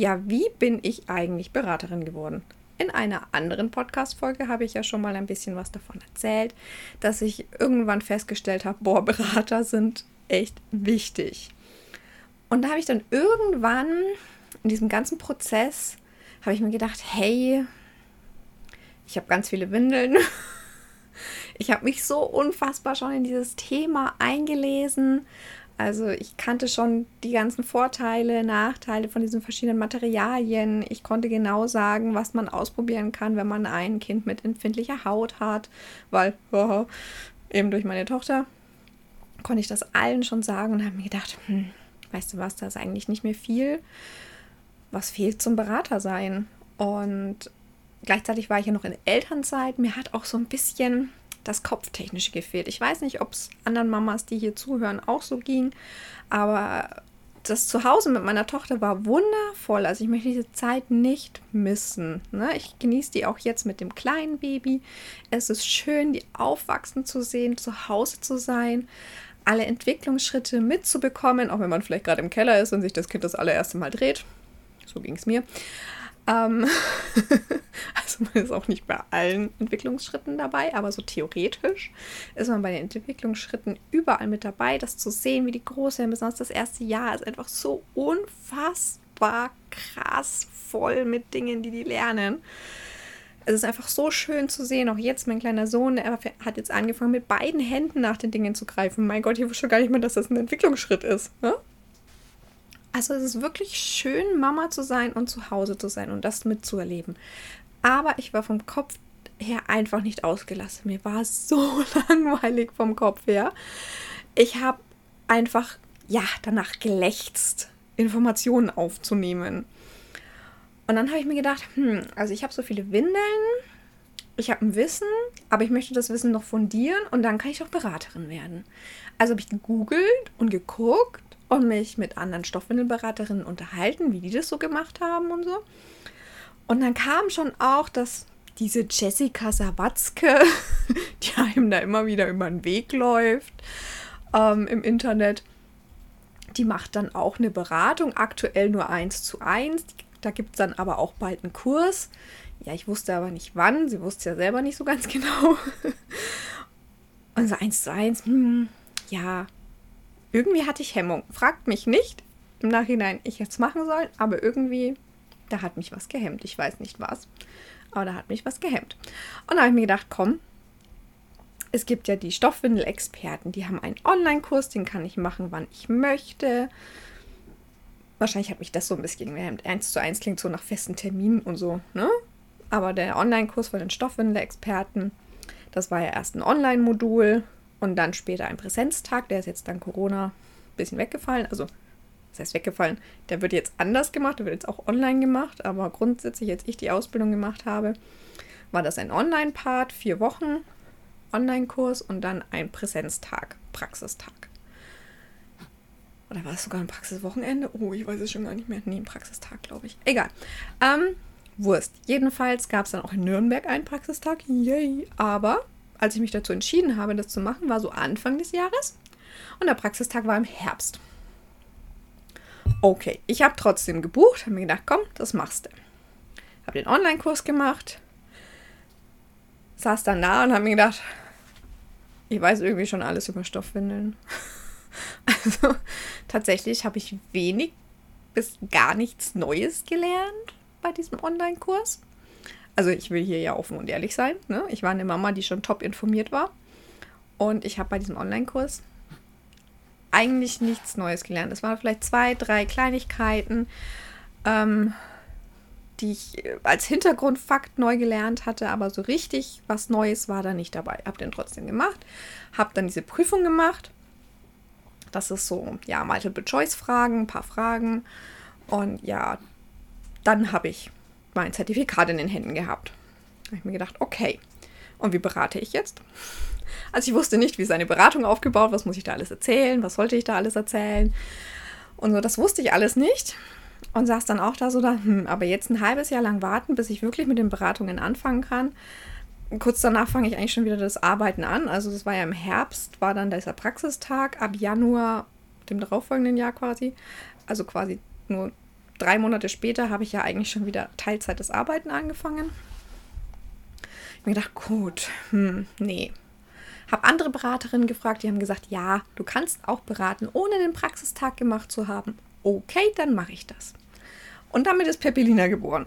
Ja, wie bin ich eigentlich Beraterin geworden? In einer anderen Podcast-Folge habe ich ja schon mal ein bisschen was davon erzählt, dass ich irgendwann festgestellt habe, boah, Berater sind echt wichtig. Und da habe ich dann irgendwann in diesem ganzen Prozess, habe ich mir gedacht, hey, ich habe ganz viele Windeln. Ich habe mich so unfassbar schon in dieses Thema eingelesen, also ich kannte schon die ganzen Vorteile, Nachteile von diesen verschiedenen Materialien. Ich konnte genau sagen, was man ausprobieren kann, wenn man ein Kind mit empfindlicher Haut hat, weil oh, eben durch meine Tochter konnte ich das allen schon sagen und habe mir gedacht, hm, weißt du was, da ist eigentlich nicht mehr viel. Was fehlt zum Berater sein? Und gleichzeitig war ich ja noch in Elternzeit. Mir hat auch so ein bisschen das Kopftechnische gefehlt. Ich weiß nicht, ob es anderen Mamas, die hier zuhören, auch so ging, aber das Zuhause mit meiner Tochter war wundervoll. Also ich möchte diese Zeit nicht missen. Ne? Ich genieße die auch jetzt mit dem kleinen Baby. Es ist schön, die aufwachsen zu sehen, zu Hause zu sein, alle Entwicklungsschritte mitzubekommen, auch wenn man vielleicht gerade im Keller ist und sich das Kind das allererste Mal dreht. So ging es mir. Ähm also man ist auch nicht bei allen Entwicklungsschritten dabei, aber so theoretisch ist man bei den Entwicklungsschritten überall mit dabei. Das zu sehen, wie die große, besonders das erste Jahr, ist einfach so unfassbar krass voll mit Dingen, die die lernen. Es ist einfach so schön zu sehen. Auch jetzt, mein kleiner Sohn, er hat jetzt angefangen, mit beiden Händen nach den Dingen zu greifen. Mein Gott, ich wusste gar nicht mehr, dass das ein Entwicklungsschritt ist. Ne? Also es ist wirklich schön, Mama zu sein und zu Hause zu sein und das mitzuerleben. Aber ich war vom Kopf her einfach nicht ausgelassen. Mir war so langweilig vom Kopf her. Ich habe einfach, ja, danach gelächzt, Informationen aufzunehmen. Und dann habe ich mir gedacht, hm, also ich habe so viele Windeln, ich habe ein Wissen, aber ich möchte das Wissen noch fundieren und dann kann ich auch Beraterin werden. Also habe ich gegoogelt und geguckt und mich mit anderen Stoffwindelberaterinnen unterhalten, wie die das so gemacht haben und so. Und dann kam schon auch, dass diese Jessica Sawatzke, die einem da immer wieder über den Weg läuft ähm, im Internet, die macht dann auch eine Beratung, aktuell nur eins zu eins. Da gibt es dann aber auch bald einen Kurs. Ja, ich wusste aber nicht wann. Sie wusste ja selber nicht so ganz genau. Und so eins zu eins, hm, ja, irgendwie hatte ich Hemmung. Fragt mich nicht im Nachhinein, ich jetzt machen soll, aber irgendwie, da hat mich was gehemmt. Ich weiß nicht was, aber da hat mich was gehemmt. Und da habe ich mir gedacht, komm, es gibt ja die Stoffwindel-Experten, die haben einen Online-Kurs, den kann ich machen, wann ich möchte. Wahrscheinlich hat mich das so ein bisschen gehemmt. Eins zu eins klingt so nach festen Terminen und so, ne? Aber der Online-Kurs von den Stoffwindel-Experten, das war ja erst ein Online-Modul und dann später ein Präsenztag, der ist jetzt dann Corona ein bisschen weggefallen. Also, das heißt weggefallen, der wird jetzt anders gemacht, der wird jetzt auch online gemacht, aber grundsätzlich, als ich die Ausbildung gemacht habe, war das ein Online-Part, vier Wochen Online-Kurs und dann ein Präsenztag, Praxistag. Oder war es sogar ein Praxiswochenende? Oh, ich weiß es schon gar nicht mehr. Nee, ein Praxistag, glaube ich. Egal. Ähm, Wurst. Jedenfalls gab es dann auch in Nürnberg einen Praxistag. Yay. Aber als ich mich dazu entschieden habe, das zu machen, war so Anfang des Jahres und der Praxistag war im Herbst. Okay, ich habe trotzdem gebucht, habe mir gedacht, komm, das machst du. Habe den Online-Kurs gemacht, saß dann da und habe mir gedacht, ich weiß irgendwie schon alles über Stoffwindeln. Also tatsächlich habe ich wenig bis gar nichts Neues gelernt bei diesem Online-Kurs also ich will hier ja offen und ehrlich sein. Ne? Ich war eine Mama, die schon top informiert war. Und ich habe bei diesem Online-Kurs eigentlich nichts Neues gelernt. Es waren vielleicht zwei, drei Kleinigkeiten, ähm, die ich als Hintergrundfakt neu gelernt hatte, aber so richtig was Neues war da nicht dabei. Hab den trotzdem gemacht, hab dann diese Prüfung gemacht. Das ist so, ja, Multiple-Choice-Fragen, ein paar Fragen. Und ja, dann habe ich mein Zertifikat in den Händen gehabt. Da habe ich mir gedacht, okay, und wie berate ich jetzt? Also ich wusste nicht, wie ist eine Beratung aufgebaut, was muss ich da alles erzählen, was sollte ich da alles erzählen. Und so, das wusste ich alles nicht. Und saß dann auch da so da, hm, aber jetzt ein halbes Jahr lang warten, bis ich wirklich mit den Beratungen anfangen kann. Kurz danach fange ich eigentlich schon wieder das Arbeiten an. Also das war ja im Herbst, war dann dieser Praxistag. Ab Januar, dem darauffolgenden Jahr quasi, also quasi nur drei Monate später, habe ich ja eigentlich schon wieder Teilzeit das Arbeiten angefangen. Ich habe mir gedacht, gut, hm, nee. Habe andere Beraterinnen gefragt, die haben gesagt, ja, du kannst auch beraten, ohne den Praxistag gemacht zu haben. Okay, dann mache ich das. Und damit ist Pepelina geboren.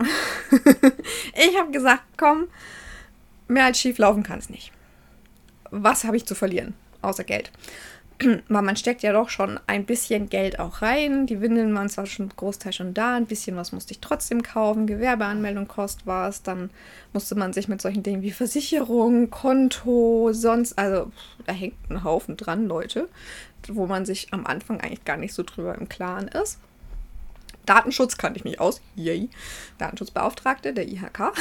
ich habe gesagt, komm, mehr als schief laufen kann es nicht. Was habe ich zu verlieren? Außer Geld. Weil man steckt ja doch schon ein bisschen Geld auch rein. Die Windeln waren zwar schon Großteil schon da, ein bisschen was musste ich trotzdem kaufen. Gewerbeanmeldung kostet was. Dann musste man sich mit solchen Dingen wie Versicherung, Konto, sonst, also da hängt ein Haufen dran, Leute, wo man sich am Anfang eigentlich gar nicht so drüber im Klaren ist. Datenschutz kannte ich mich aus. Yay. Datenschutzbeauftragte der IHK.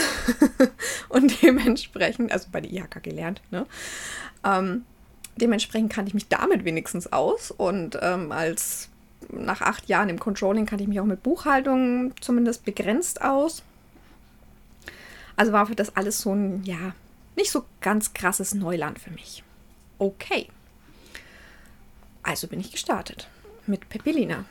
und dementsprechend, also bei der IHK gelernt, ne? Ähm, dementsprechend kannte ich mich damit wenigstens aus. Und ähm, als nach acht Jahren im Controlling kannte ich mich auch mit Buchhaltung zumindest begrenzt aus. Also war für das alles so ein, ja, nicht so ganz krasses Neuland für mich. Okay. Also bin ich gestartet mit Pepelina.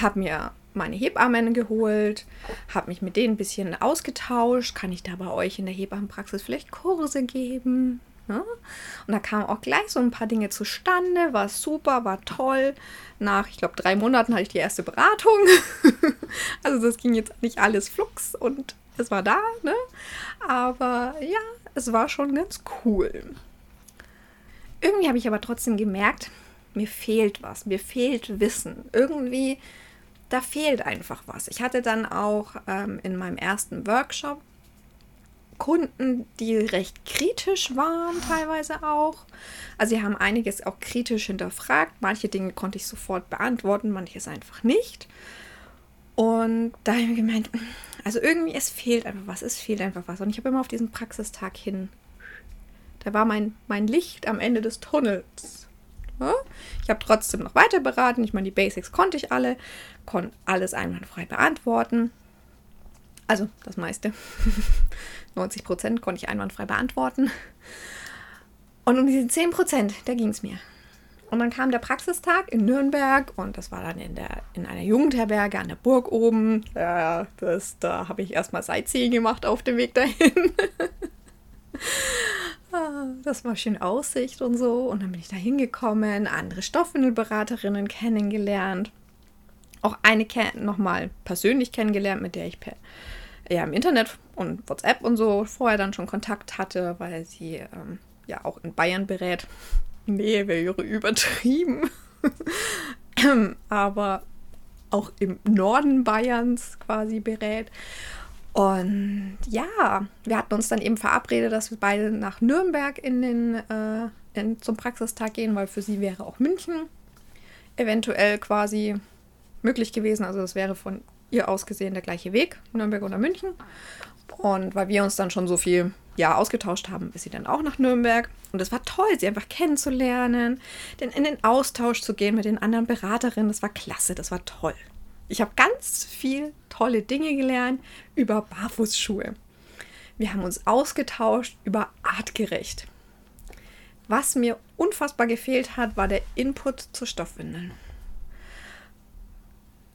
Hab mir meine Hebammen geholt, habe mich mit denen ein bisschen ausgetauscht. Kann ich da bei euch in der Hebammenpraxis vielleicht Kurse geben? Ne? Und da kamen auch gleich so ein paar Dinge zustande, war super, war toll. Nach, ich glaube, drei Monaten hatte ich die erste Beratung. also das ging jetzt nicht alles flugs und es war da, ne? Aber ja, es war schon ganz cool. Irgendwie habe ich aber trotzdem gemerkt, mir fehlt was, mir fehlt Wissen. Irgendwie, da fehlt einfach was. Ich hatte dann auch ähm, in meinem ersten Workshop Kunden, die recht kritisch waren, teilweise auch. Also sie haben einiges auch kritisch hinterfragt. Manche Dinge konnte ich sofort beantworten, manches einfach nicht. Und da habe ich gemeint, also irgendwie, es fehlt einfach was, es fehlt einfach was. Und ich habe immer auf diesen Praxistag hin, da war mein, mein Licht am Ende des Tunnels. Ich habe trotzdem noch weiter beraten. Ich meine, die Basics konnte ich alle, konnte alles einwandfrei beantworten. Also das meiste. 90 Prozent konnte ich einwandfrei beantworten. Und um diese 10 Prozent, da ging es mir. Und dann kam der Praxistag in Nürnberg und das war dann in, der, in einer Jugendherberge an der Burg oben. Ja, das, da habe ich erstmal Sightseeing gemacht auf dem Weg dahin. Ah, das war schön Aussicht und so. Und dann bin ich da hingekommen, andere Stoffwindelberaterinnen kennengelernt. Auch eine nochmal persönlich kennengelernt, mit der ich per ja im Internet und WhatsApp und so vorher dann schon Kontakt hatte, weil sie ähm, ja auch in Bayern berät. Nee, wäre übertrieben. Aber auch im Norden Bayerns quasi berät. Und ja, wir hatten uns dann eben verabredet, dass wir beide nach Nürnberg in den, äh, in, zum Praxistag gehen, weil für sie wäre auch München eventuell quasi möglich gewesen. Also es wäre von ihr aus gesehen der gleiche Weg, Nürnberg oder München. Und weil wir uns dann schon so viel ja, ausgetauscht haben, ist sie dann auch nach Nürnberg. Und es war toll, sie einfach kennenzulernen, denn in den Austausch zu gehen mit den anderen Beraterinnen. Das war klasse, das war toll. Ich habe ganz viel tolle Dinge gelernt über Barfußschuhe. Wir haben uns ausgetauscht über artgerecht. Was mir unfassbar gefehlt hat, war der Input zu Stoffwindeln.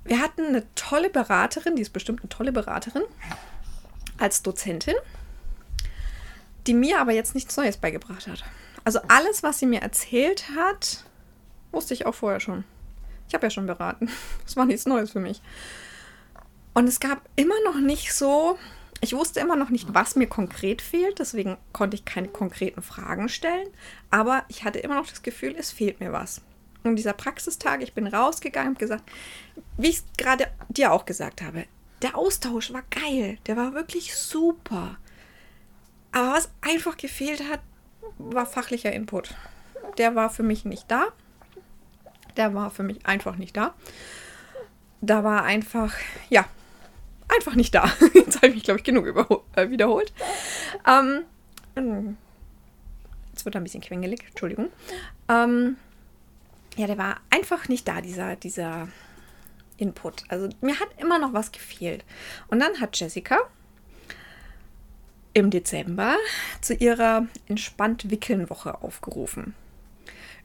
Wir hatten eine tolle Beraterin, die ist bestimmt eine tolle Beraterin, als Dozentin, die mir aber jetzt nichts Neues beigebracht hat. Also alles, was sie mir erzählt hat, wusste ich auch vorher schon. Ich habe ja schon beraten. Das war nichts Neues für mich. Und es gab immer noch nicht so, ich wusste immer noch nicht, was mir konkret fehlt, deswegen konnte ich keine konkreten Fragen stellen, aber ich hatte immer noch das Gefühl, es fehlt mir was. Und dieser Praxistag, ich bin rausgegangen und gesagt, wie ich es gerade dir auch gesagt habe, der Austausch war geil, der war wirklich super. Aber was einfach gefehlt hat, war fachlicher Input. Der war für mich nicht da. Der war für mich einfach nicht da. Da war einfach, ja, einfach nicht da. Jetzt habe ich mich, glaube ich, genug äh, wiederholt. Ähm, jetzt wird er ein bisschen quengelig, Entschuldigung. Ähm, ja, der war einfach nicht da, dieser, dieser Input. Also mir hat immer noch was gefehlt. Und dann hat Jessica im Dezember zu ihrer entspannt wickeln Woche aufgerufen.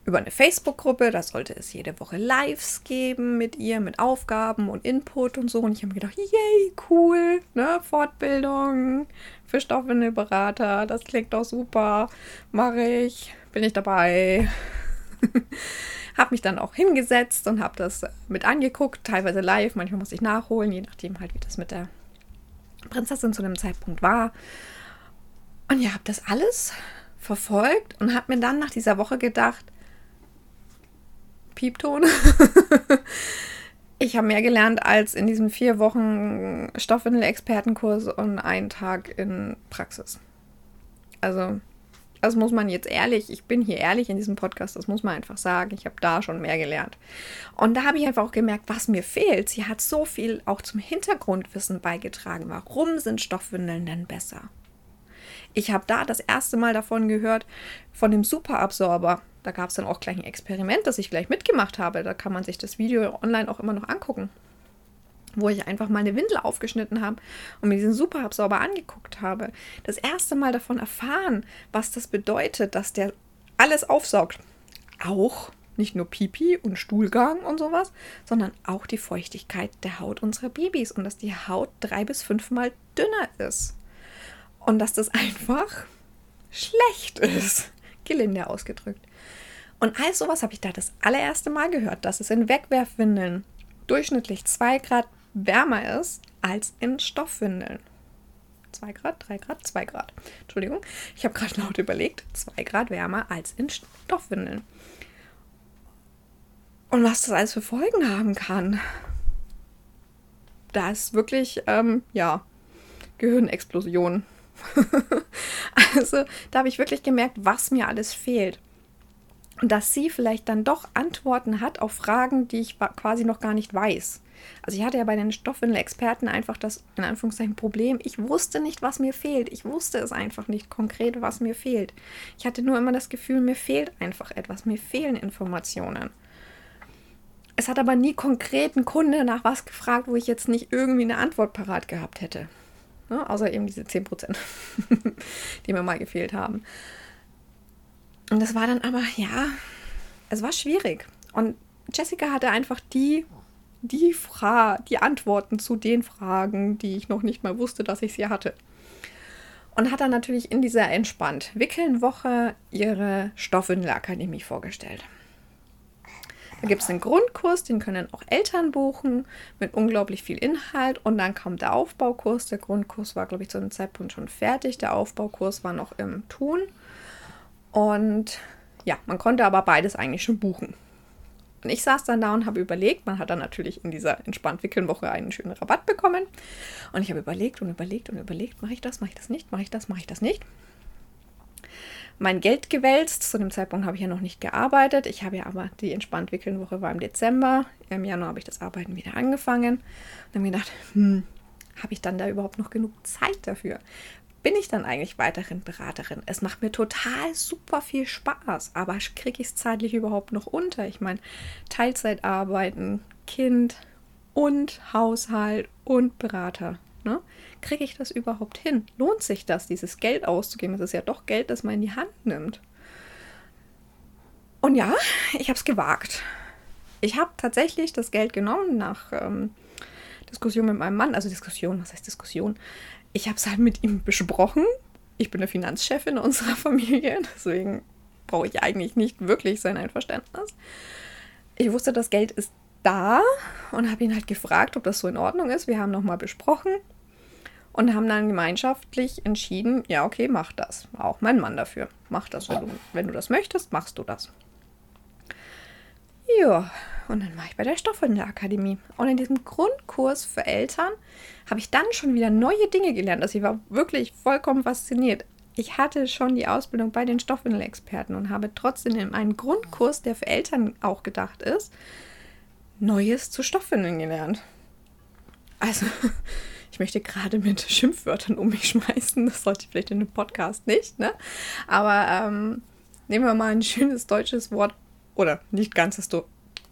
Über eine Facebook-Gruppe, da sollte es jede Woche Lives geben mit ihr, mit Aufgaben und Input und so. Und ich habe mir gedacht, yay, cool, ne, Fortbildung für Stoffwindelberater, das klingt doch super, mache ich, bin ich dabei. habe mich dann auch hingesetzt und habe das mit angeguckt, teilweise live, manchmal muss ich nachholen, je nachdem halt, wie das mit der Prinzessin zu dem Zeitpunkt war. Und ja, habe das alles verfolgt und habe mir dann nach dieser Woche gedacht, Piepton, ich habe mehr gelernt als in diesem vier Wochen Stoffwindel-Expertenkurs und einen Tag in Praxis. Also das muss man jetzt ehrlich, ich bin hier ehrlich in diesem Podcast, das muss man einfach sagen. Ich habe da schon mehr gelernt. Und da habe ich einfach auch gemerkt, was mir fehlt. Sie hat so viel auch zum Hintergrundwissen beigetragen. Warum sind Stoffwindeln denn besser? Ich habe da das erste Mal davon gehört, von dem Superabsorber. Da gab es dann auch gleich ein Experiment, das ich gleich mitgemacht habe. Da kann man sich das Video online auch immer noch angucken wo ich einfach mal eine Windel aufgeschnitten habe und mir diesen Superabsorber angeguckt habe. Das erste Mal davon erfahren, was das bedeutet, dass der alles aufsaugt. Auch nicht nur Pipi und Stuhlgang und sowas, sondern auch die Feuchtigkeit der Haut unserer Babys und dass die Haut drei bis fünfmal dünner ist. Und dass das einfach schlecht ist, gelinde ausgedrückt. Und all sowas habe ich da das allererste Mal gehört, dass es in Wegwerfwindeln durchschnittlich 2 Grad wärmer ist als in Stoffwindeln. 2 Grad, 3 Grad, 2 Grad. Entschuldigung, ich habe gerade laut überlegt. 2 Grad wärmer als in Stoffwindeln. Und was das alles für Folgen haben kann. Da ist wirklich, ähm, ja, Gehirnexplosion. also da habe ich wirklich gemerkt, was mir alles fehlt. Dass sie vielleicht dann doch Antworten hat auf Fragen, die ich quasi noch gar nicht weiß. Also ich hatte ja bei den Stoffwindel-Experten einfach das, in Anführungszeichen, Problem. Ich wusste nicht, was mir fehlt. Ich wusste es einfach nicht konkret, was mir fehlt. Ich hatte nur immer das Gefühl, mir fehlt einfach etwas. Mir fehlen Informationen. Es hat aber nie konkret ein Kunde nach was gefragt, wo ich jetzt nicht irgendwie eine Antwort parat gehabt hätte. Ne? Außer eben diese 10%, die mir mal gefehlt haben. Und das war dann aber, ja, es war schwierig. Und Jessica hatte einfach die die, Fra die Antworten zu den Fragen, die ich noch nicht mal wusste, dass ich sie hatte. Und hat dann natürlich in dieser entspannt Wickeln Woche ihre Stoffwindelakademie vorgestellt. Da gibt es einen Grundkurs, den können auch Eltern buchen, mit unglaublich viel Inhalt. Und dann kommt der Aufbaukurs. Der Grundkurs war, glaube ich, zu dem Zeitpunkt schon fertig. Der Aufbaukurs war noch im Tun. Und ja, man konnte aber beides eigentlich schon buchen. Und ich saß dann da und habe überlegt, man hat dann natürlich in dieser entspannt wickeln Woche einen schönen Rabatt bekommen. Und ich habe überlegt und überlegt und überlegt, mache ich das, mache ich das nicht, mache ich das, mache ich das nicht. Mein Geld gewälzt. Zu dem Zeitpunkt habe ich ja noch nicht gearbeitet. Ich habe ja aber die entspannt wickeln Woche war im Dezember. Im Januar habe ich das Arbeiten wieder angefangen. Und habe mir gedacht, hm, habe ich dann da überhaupt noch genug Zeit dafür? Bin ich dann eigentlich weiterhin Beraterin? Es macht mir total super viel Spaß, aber kriege ich es zeitlich überhaupt noch unter? Ich meine, Teilzeit arbeiten, Kind und Haushalt und Berater. Ne? Kriege ich das überhaupt hin? Lohnt sich das, dieses Geld auszugeben? Das ist ja doch Geld, das man in die Hand nimmt. Und ja, ich habe es gewagt. Ich habe tatsächlich das Geld genommen nach ähm, Diskussion mit meinem Mann, also Diskussion, was heißt Diskussion? Ich habe es halt mit ihm besprochen. Ich bin der Finanzchefin unserer Familie, deswegen brauche ich eigentlich nicht wirklich sein Einverständnis. Ich wusste, das Geld ist da und habe ihn halt gefragt, ob das so in Ordnung ist. Wir haben nochmal besprochen und haben dann gemeinschaftlich entschieden, ja, okay, mach das. Auch mein Mann dafür. Mach das, wenn du, wenn du das möchtest, machst du das. Ja, und dann war ich bei der Stoffwindelakademie. Und in diesem Grundkurs für Eltern habe ich dann schon wieder neue Dinge gelernt. Also ich war wirklich vollkommen fasziniert. ich hatte schon die Ausbildung bei den Stoffwindelexperten und habe trotzdem in einem Grundkurs, der für Eltern auch gedacht ist, Neues zu Stoffwindeln gelernt. Also, ich möchte gerade mit Schimpfwörtern um mich schmeißen. Das sollte ich vielleicht in einem Podcast nicht, ne? Aber ähm, nehmen wir mal ein schönes deutsches Wort oder nicht ganzes,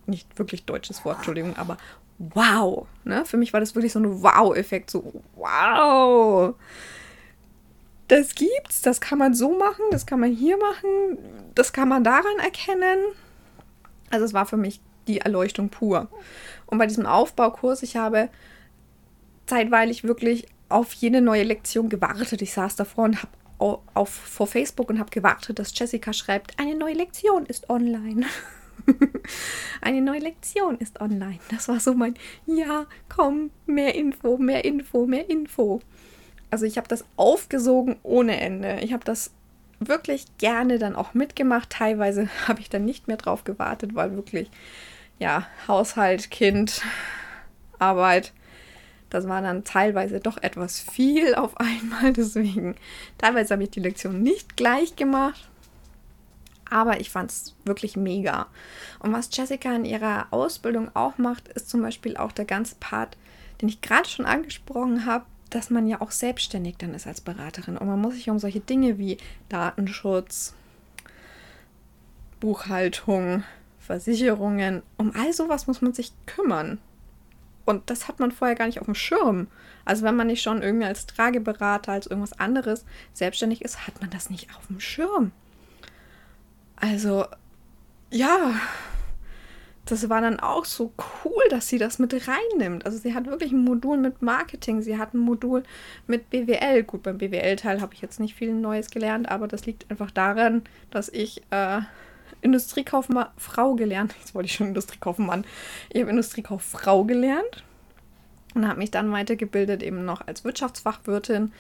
nicht wirklich deutsches Wort, Entschuldigung, aber wow. Ne? Für mich war das wirklich so ein Wow-Effekt. So, wow. Das gibt's, das kann man so machen, das kann man hier machen, das kann man daran erkennen. Also es war für mich die Erleuchtung pur. Und bei diesem Aufbaukurs, ich habe zeitweilig wirklich auf jede neue Lektion gewartet. Ich saß davor und habe auf, vor Facebook und habe gewartet, dass Jessica schreibt, eine neue Lektion ist online. eine neue Lektion ist online. Das war so mein, ja, komm, mehr Info, mehr Info, mehr Info. Also ich habe das aufgesogen ohne Ende. Ich habe das wirklich gerne dann auch mitgemacht. Teilweise habe ich dann nicht mehr drauf gewartet, weil wirklich, ja, Haushalt, Kind, Arbeit, das war dann teilweise doch etwas viel auf einmal. Deswegen, teilweise habe ich die Lektion nicht gleich gemacht. Aber ich fand es wirklich mega. Und was Jessica in ihrer Ausbildung auch macht, ist zum Beispiel auch der ganze Part, den ich gerade schon angesprochen habe, dass man ja auch selbstständig dann ist als Beraterin. Und man muss sich um solche Dinge wie Datenschutz, Buchhaltung, Versicherungen, um all sowas muss man sich kümmern. Und das hat man vorher gar nicht auf dem Schirm. Also wenn man nicht schon irgendwie als Trageberater, als irgendwas anderes selbstständig ist, hat man das nicht auf dem Schirm. Also, ja, das war dann auch so cool, dass sie das mit reinnimmt. Also sie hat wirklich ein Modul mit Marketing, sie hat ein Modul mit BWL. Gut, beim BWL-Teil habe ich jetzt nicht viel Neues gelernt, aber das liegt einfach daran, dass ich äh, Industriekauffrau gelernt. Jetzt wollte ich schon Industriekaufmann. Ich habe Industriekauffrau gelernt und habe mich dann weitergebildet eben noch als Wirtschaftsfachwirtin,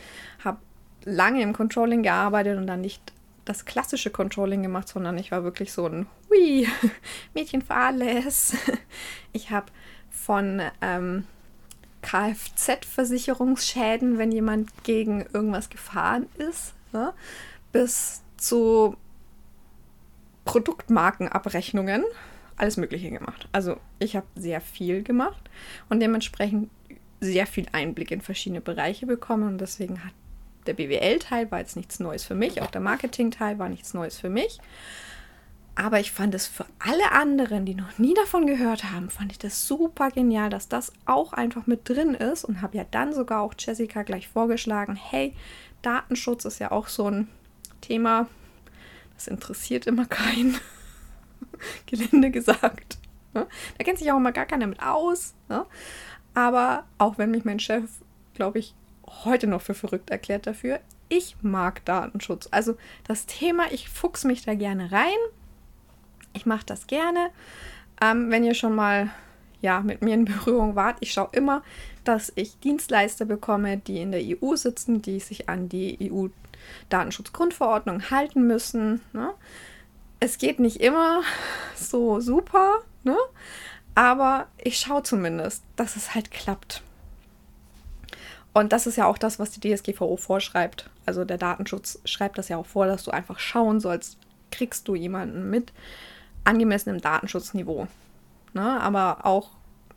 habe lange im Controlling gearbeitet und dann nicht das klassische Controlling gemacht, sondern ich war wirklich so ein Hui, Mädchen für alles. Ich habe von ähm, Kfz-Versicherungsschäden, wenn jemand gegen irgendwas gefahren ist, ne, bis zu Produktmarkenabrechnungen, alles Mögliche gemacht. Also ich habe sehr viel gemacht und dementsprechend sehr viel Einblick in verschiedene Bereiche bekommen und deswegen hat der BWL-Teil war jetzt nichts Neues für mich, auch der Marketing-Teil war nichts Neues für mich. Aber ich fand es für alle anderen, die noch nie davon gehört haben, fand ich das super genial, dass das auch einfach mit drin ist und habe ja dann sogar auch Jessica gleich vorgeschlagen, hey, Datenschutz ist ja auch so ein Thema, das interessiert immer keinen. Gelinde gesagt. Ne? Da kennt sich auch immer gar keiner mit aus. Ne? Aber auch wenn mich mein Chef, glaube ich, heute noch für verrückt erklärt dafür, ich mag Datenschutz. Also das Thema, ich fuchs mich da gerne rein. Ich mache das gerne. Ähm, wenn ihr schon mal ja, mit mir in Berührung wart, ich schaue immer, dass ich Dienstleister bekomme, die in der EU sitzen, die sich an die EU Datenschutzgrundverordnung halten müssen. Ne? Es geht nicht immer so super, ne? aber ich schaue zumindest, dass es halt klappt. Und das ist ja auch das, was die DSGVO vorschreibt. Also der Datenschutz schreibt das ja auch vor, dass du einfach schauen sollst, kriegst du jemanden mit angemessenem Datenschutzniveau. Ne? Aber auch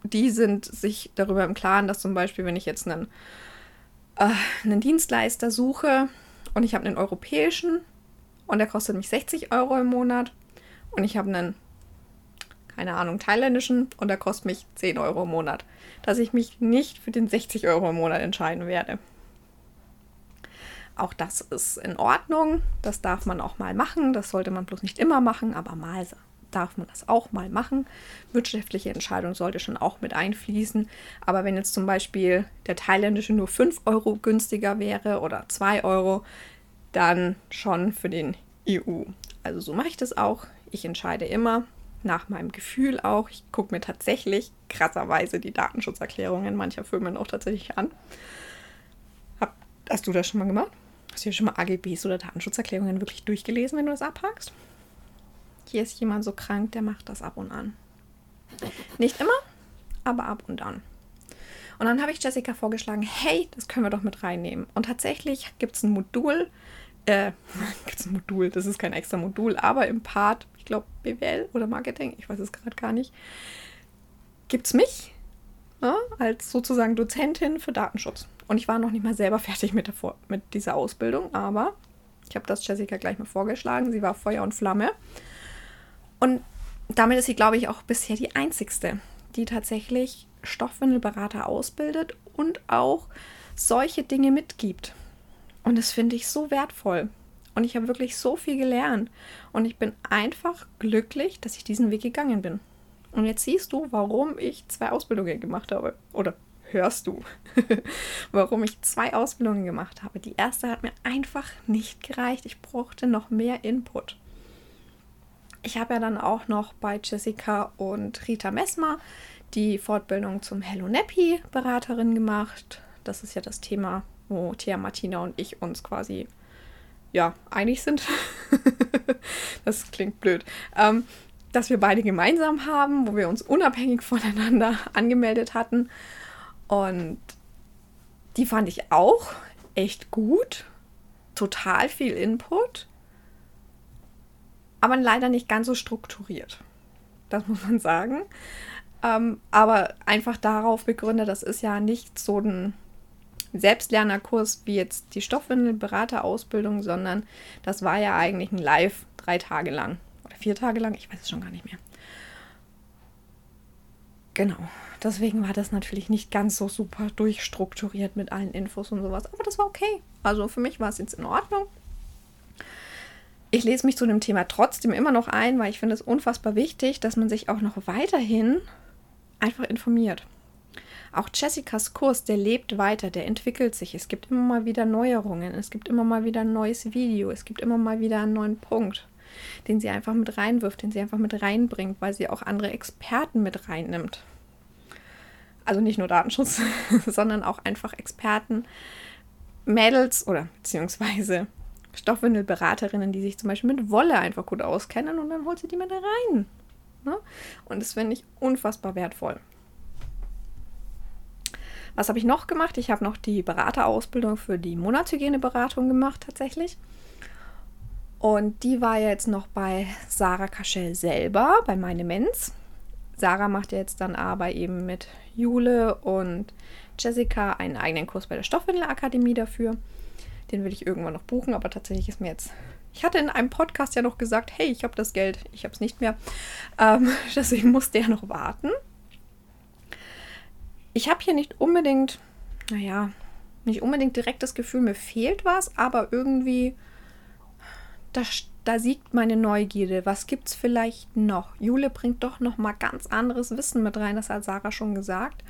die sind sich darüber im Klaren, dass zum Beispiel, wenn ich jetzt einen, äh, einen Dienstleister suche, und ich habe einen europäischen und der kostet mich 60 Euro im Monat und ich habe einen, keine Ahnung, thailändischen und der kostet mich 10 Euro im Monat. Dass ich mich nicht für den 60 Euro im Monat entscheiden werde. Auch das ist in Ordnung. Das darf man auch mal machen. Das sollte man bloß nicht immer machen, aber mal darf man das auch mal machen. Wirtschaftliche Entscheidung sollte schon auch mit einfließen. Aber wenn jetzt zum Beispiel der thailändische nur 5 Euro günstiger wäre oder 2 Euro, dann schon für den EU. Also so mache ich das auch. Ich entscheide immer nach meinem Gefühl auch. Ich gucke mir tatsächlich krasserweise die Datenschutzerklärungen mancher Firmen auch tatsächlich an. Hab, hast du das schon mal gemacht? Hast du dir schon mal AGBs oder Datenschutzerklärungen wirklich durchgelesen, wenn du das abhackst? hier ist jemand so krank, der macht das ab und an. Nicht immer, aber ab und an. Und dann habe ich Jessica vorgeschlagen, hey, das können wir doch mit reinnehmen. Und tatsächlich gibt es ein Modul, äh, gibt's ein Modul, das ist kein extra Modul, aber im Part, ich glaube BWL oder Marketing, ich weiß es gerade gar nicht, gibt es mich ja, als sozusagen Dozentin für Datenschutz. Und ich war noch nicht mal selber fertig mit, der mit dieser Ausbildung, aber ich habe das Jessica gleich mal vorgeschlagen. Sie war Feuer und Flamme. Und damit ist sie, glaube ich, auch bisher die einzigste, die tatsächlich Stoffwindelberater ausbildet und auch solche Dinge mitgibt. Und das finde ich so wertvoll. Und ich habe wirklich so viel gelernt. Und ich bin einfach glücklich, dass ich diesen Weg gegangen bin. Und jetzt siehst du, warum ich zwei Ausbildungen gemacht habe. Oder hörst du, warum ich zwei Ausbildungen gemacht habe. Die erste hat mir einfach nicht gereicht. Ich brauchte noch mehr Input. Ich habe ja dann auch noch bei Jessica und Rita Messmer die Fortbildung zum Hello Nappy Beraterin gemacht. Das ist ja das Thema, wo Thea Martina und ich uns quasi ja einig sind. das klingt blöd. Ähm, dass wir beide gemeinsam haben, wo wir uns unabhängig voneinander angemeldet hatten. Und die fand ich auch echt gut. Total viel Input. Aber leider nicht ganz so strukturiert. Das muss man sagen. Ähm, aber einfach darauf begründet, das ist ja nicht so ein Selbstlernerkurs wie jetzt die Stoffwindelberaterausbildung, sondern das war ja eigentlich ein Live drei Tage lang oder vier Tage lang, ich weiß es schon gar nicht mehr. Genau. Deswegen war das natürlich nicht ganz so super durchstrukturiert mit allen Infos und sowas. Aber das war okay. Also für mich war es jetzt in Ordnung. Ich lese mich zu dem Thema trotzdem immer noch ein, weil ich finde es unfassbar wichtig, dass man sich auch noch weiterhin einfach informiert. Auch Jessicas Kurs, der lebt weiter, der entwickelt sich. Es gibt immer mal wieder Neuerungen, es gibt immer mal wieder ein neues Video, es gibt immer mal wieder einen neuen Punkt, den sie einfach mit reinwirft, den sie einfach mit reinbringt, weil sie auch andere Experten mit reinnimmt. Also nicht nur Datenschutz, sondern auch einfach Experten, Mädels oder beziehungsweise Stoffwindelberaterinnen, die sich zum Beispiel mit Wolle einfach gut auskennen und dann holt sie die mit rein. Ne? Und das finde ich unfassbar wertvoll. Was habe ich noch gemacht? Ich habe noch die Beraterausbildung für die Monatshygieneberatung gemacht tatsächlich. Und die war jetzt noch bei Sarah Kaschel selber, bei meine Mens. Sarah macht jetzt dann aber eben mit Jule und Jessica einen eigenen Kurs bei der Stoffwindelakademie dafür. Den will ich irgendwann noch buchen, aber tatsächlich ist mir jetzt. Ich hatte in einem Podcast ja noch gesagt, hey, ich habe das Geld, ich habe es nicht mehr. Ähm, deswegen musste er noch warten ich habe hier nicht unbedingt, naja, nicht unbedingt direkt das Gefühl, mir fehlt was, aber irgendwie, da, da siegt meine Neugierde. Was gibt es vielleicht noch? Jule bringt doch noch mal ganz anderes Wissen mit rein, das hat Sarah schon gesagt.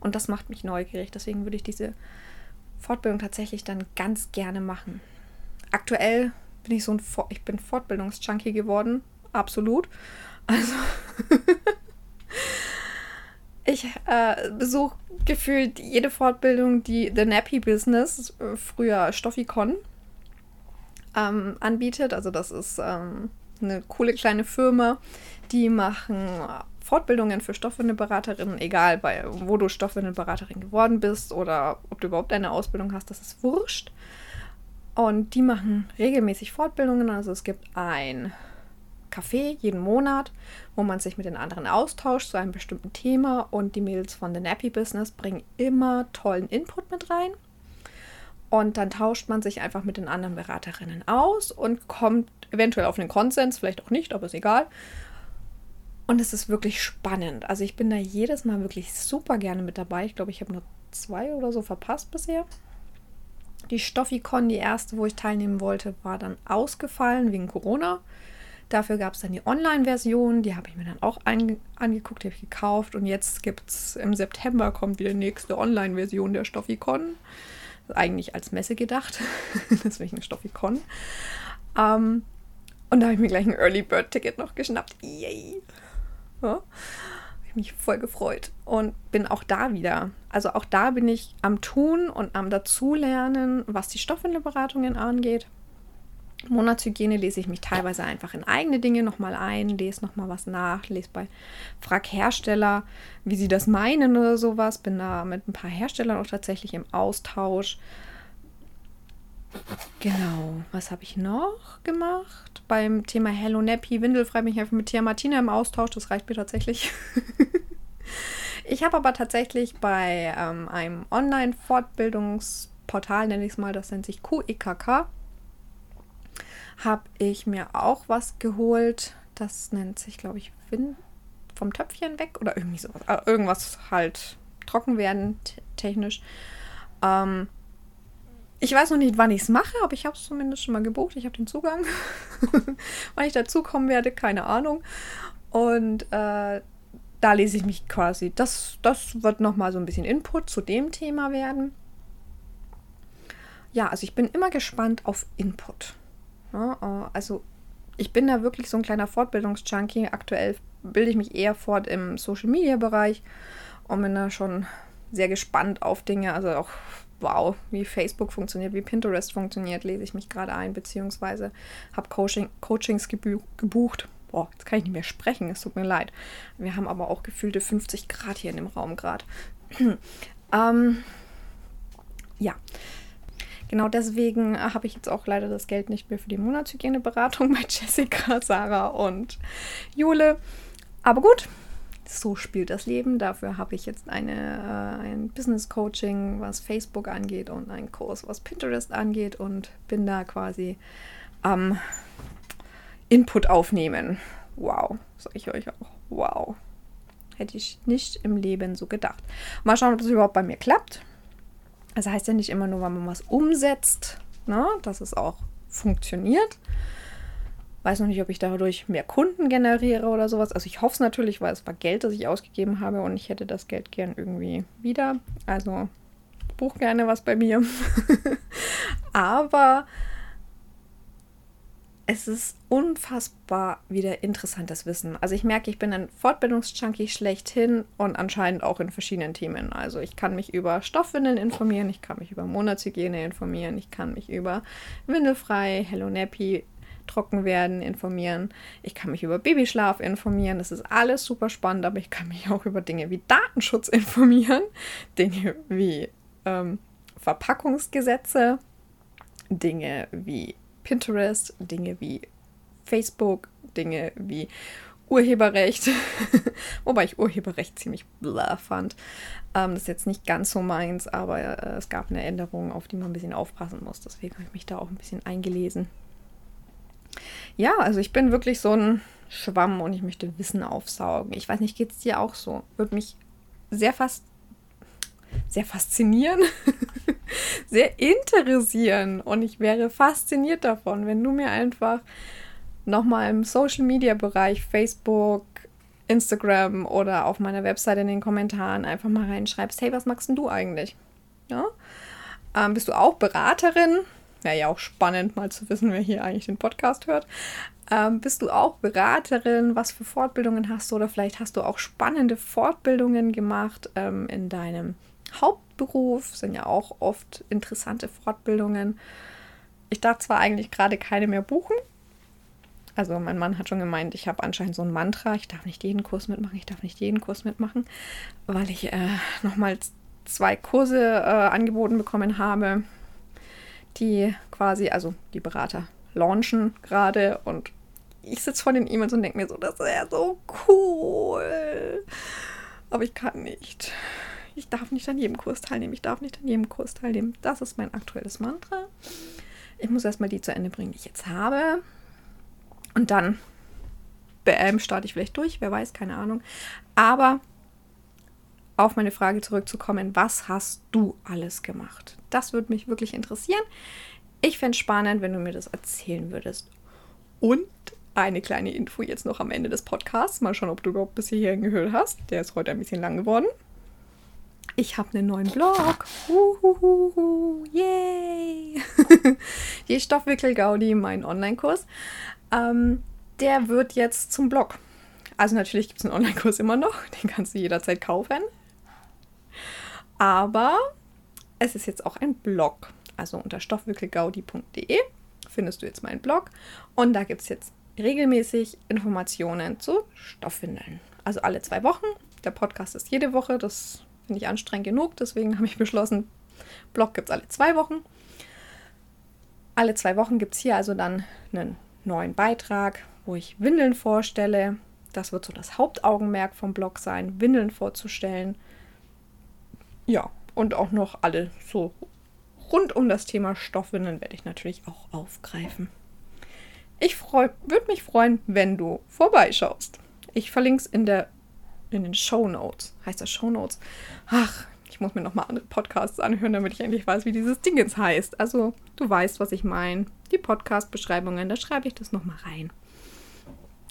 Und das macht mich neugierig. Deswegen würde ich diese Fortbildung tatsächlich dann ganz gerne machen. Aktuell bin ich so ein, ich bin Fortbildungsjunkie geworden, absolut. Also Ich äh, besuche gefühlt jede Fortbildung, die The Nappy Business, äh, früher Stoffikon, ähm, anbietet. Also das ist ähm, eine coole kleine Firma, die machen Fortbildungen für Stoffwindelberaterinnen, egal bei, wo du Stoffwindelberaterin geworden bist oder ob du überhaupt eine Ausbildung hast, das ist wurscht. Und die machen regelmäßig Fortbildungen. Also es gibt ein Café jeden Monat, wo man sich mit den anderen austauscht zu einem bestimmten Thema und die Mädels von The Nappy Business bringen immer tollen Input mit rein. Und dann tauscht man sich einfach mit den anderen Beraterinnen aus und kommt eventuell auf einen Konsens, vielleicht auch nicht, aber ist egal. Und es ist wirklich spannend. Also ich bin da jedes Mal wirklich super gerne mit dabei. Ich glaube, ich habe nur zwei oder so verpasst bisher. Die Stoffikon, die erste, wo ich teilnehmen wollte, war dann ausgefallen wegen Corona. Dafür gab es dann die Online-Version, die habe ich mir dann auch angeguckt, die habe ich gekauft. Und jetzt gibt es im September kommt wieder die nächste Online-Version der Stoffikon. Eigentlich als Messe gedacht, deswegen Stoffikon. Ähm, und da habe ich mir gleich ein Early Bird Ticket noch geschnappt. Yay! Ja, mich voll gefreut und bin auch da wieder. Also auch da bin ich am Tun und am Dazulernen, was die Stoffwindelberatungen angeht. Monatshygiene lese ich mich teilweise einfach in eigene Dinge nochmal ein, lese nochmal was nach, lese bei Frag Hersteller, wie sie das meinen oder sowas. Bin da mit ein paar Herstellern auch tatsächlich im Austausch. Genau, was habe ich noch gemacht? Beim Thema Hello Nappy, Windelfrei bin ich einfach mit Tia Martina im Austausch, das reicht mir tatsächlich. ich habe aber tatsächlich bei ähm, einem Online-Fortbildungsportal, nenne ich es mal, das nennt sich QEKK, habe ich mir auch was geholt. Das nennt sich, glaube ich, Wind vom Töpfchen weg oder irgendwie sowas. Äh, irgendwas halt trocken werden, technisch. Ähm, ich weiß noch nicht, wann ich es mache, aber ich habe es zumindest schon mal gebucht. Ich habe den Zugang. wann ich dazukommen werde, keine Ahnung. Und äh, da lese ich mich quasi. Das, das wird nochmal so ein bisschen Input zu dem Thema werden. Ja, also ich bin immer gespannt auf Input. Ja, äh, also ich bin da wirklich so ein kleiner Fortbildungsjunkie. Aktuell bilde ich mich eher fort im Social-Media-Bereich und bin da schon sehr gespannt auf Dinge. Also auch, wow, wie Facebook funktioniert, wie Pinterest funktioniert, lese ich mich gerade ein, beziehungsweise habe Coaching, Coachings gebucht. Boah, jetzt kann ich nicht mehr sprechen, es tut mir leid. Wir haben aber auch gefühlte 50 Grad hier in dem Raum gerade. ähm, ja, Genau deswegen habe ich jetzt auch leider das Geld nicht mehr für die MonatshygieneBeratung bei Jessica, Sarah und Jule. Aber gut, so spielt das Leben. Dafür habe ich jetzt eine, äh, ein Business Coaching, was Facebook angeht und einen Kurs, was Pinterest angeht und bin da quasi am ähm, Input aufnehmen. Wow, sage ich euch auch. Wow. Hätte ich nicht im Leben so gedacht. Mal schauen, ob das überhaupt bei mir klappt. Das heißt ja nicht immer nur, wenn man was umsetzt, ne, dass es auch funktioniert. Weiß noch nicht, ob ich dadurch mehr Kunden generiere oder sowas. Also ich hoffe es natürlich, weil es war Geld, das ich ausgegeben habe und ich hätte das Geld gern irgendwie wieder. Also buch gerne was bei mir. Aber es ist unfassbar wieder interessantes Wissen. Also ich merke, ich bin ein Fortbildungsjunkie schlechthin und anscheinend auch in verschiedenen Themen. Also ich kann mich über Stoffwindeln informieren, ich kann mich über Monatshygiene informieren, ich kann mich über Windelfrei, Hello Nappy, trocken werden informieren, ich kann mich über Babyschlaf informieren. Das ist alles super spannend, aber ich kann mich auch über Dinge wie Datenschutz informieren, Dinge wie ähm, Verpackungsgesetze, Dinge wie Pinterest, Dinge wie Facebook, Dinge wie Urheberrecht, wobei ich Urheberrecht ziemlich blah fand. Ähm, das ist jetzt nicht ganz so meins, aber äh, es gab eine Änderung, auf die man ein bisschen aufpassen muss. Deswegen habe ich mich da auch ein bisschen eingelesen. Ja, also ich bin wirklich so ein Schwamm und ich möchte Wissen aufsaugen. Ich weiß nicht, geht es dir auch so? Würde mich sehr fast sehr faszinieren, sehr interessieren. Und ich wäre fasziniert davon, wenn du mir einfach nochmal im Social Media Bereich, Facebook, Instagram oder auf meiner Webseite in den Kommentaren einfach mal reinschreibst, hey, was magst denn du eigentlich? Ja? Ähm, bist du auch Beraterin? Wäre ja auch spannend, mal zu wissen, wer hier eigentlich den Podcast hört. Ähm, bist du auch Beraterin? Was für Fortbildungen hast du? Oder vielleicht hast du auch spannende Fortbildungen gemacht ähm, in deinem Hauptberuf, sind ja auch oft interessante Fortbildungen. Ich darf zwar eigentlich gerade keine mehr buchen. Also mein Mann hat schon gemeint, ich habe anscheinend so ein Mantra, ich darf nicht jeden Kurs mitmachen, ich darf nicht jeden Kurs mitmachen, weil ich äh, nochmal zwei Kurse äh, angeboten bekommen habe, die quasi, also die Berater launchen gerade und ich sitze vor den E-Mails und denke mir so, das wäre so cool. Aber ich kann nicht ich darf nicht an jedem Kurs teilnehmen, ich darf nicht an jedem Kurs teilnehmen. Das ist mein aktuelles Mantra. Ich muss erstmal die zu Ende bringen, die ich jetzt habe. Und dann bam, starte ich vielleicht durch, wer weiß, keine Ahnung. Aber auf meine Frage zurückzukommen, was hast du alles gemacht? Das würde mich wirklich interessieren. Ich fände es spannend, wenn du mir das erzählen würdest. Und eine kleine Info jetzt noch am Ende des Podcasts. Mal schauen, ob du überhaupt bis hierhin gehört hast. Der ist heute ein bisschen lang geworden. Ich habe einen neuen Blog. Uhuhu, yay! Die Stoffwickel-Gaudi, mein Online-Kurs. Ähm, der wird jetzt zum Blog. Also natürlich gibt es einen Online-Kurs immer noch. Den kannst du jederzeit kaufen. Aber es ist jetzt auch ein Blog. Also unter stoffwickelgaudi.de findest du jetzt meinen Blog. Und da gibt es jetzt regelmäßig Informationen zu Stoffwindeln. Also alle zwei Wochen. Der Podcast ist jede Woche. Das Ich anstrengend genug, deswegen habe ich beschlossen, Blog gibt es alle zwei Wochen. Alle zwei Wochen gibt es hier also dann einen neuen Beitrag, wo ich Windeln vorstelle. Das wird so das Hauptaugenmerk vom Blog sein, Windeln vorzustellen. Ja, und auch noch alle so rund um das Thema Stoffwindeln werde ich natürlich auch aufgreifen. Ich würde mich freuen, wenn du vorbeischaust. Ich verlinke es in, der, in den Show Notes. Heißt das Show Notes? Ach, ich muss mir nochmal andere Podcasts anhören, damit ich endlich weiß, wie dieses Ding jetzt heißt. Also, du weißt, was ich meine. Die Podcast-Beschreibungen, da schreibe ich das nochmal rein.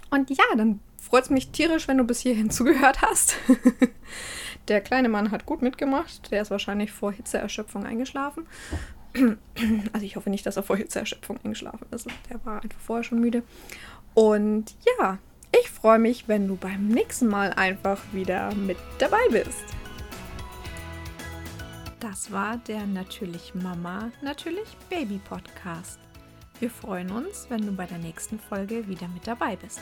Und ja, dann freut es mich tierisch, wenn du bis hierhin zugehört hast. Der kleine Mann hat gut mitgemacht. Der ist wahrscheinlich vor Hitzeerschöpfung eingeschlafen. Also ich hoffe nicht, dass er vor Hitzeerschöpfung eingeschlafen ist. Der war einfach vorher schon müde. Und ja, ich freue mich, wenn du beim nächsten Mal einfach wieder mit dabei bist. Das war der Natürlich Mama, Natürlich Baby Podcast. Wir freuen uns, wenn du bei der nächsten Folge wieder mit dabei bist.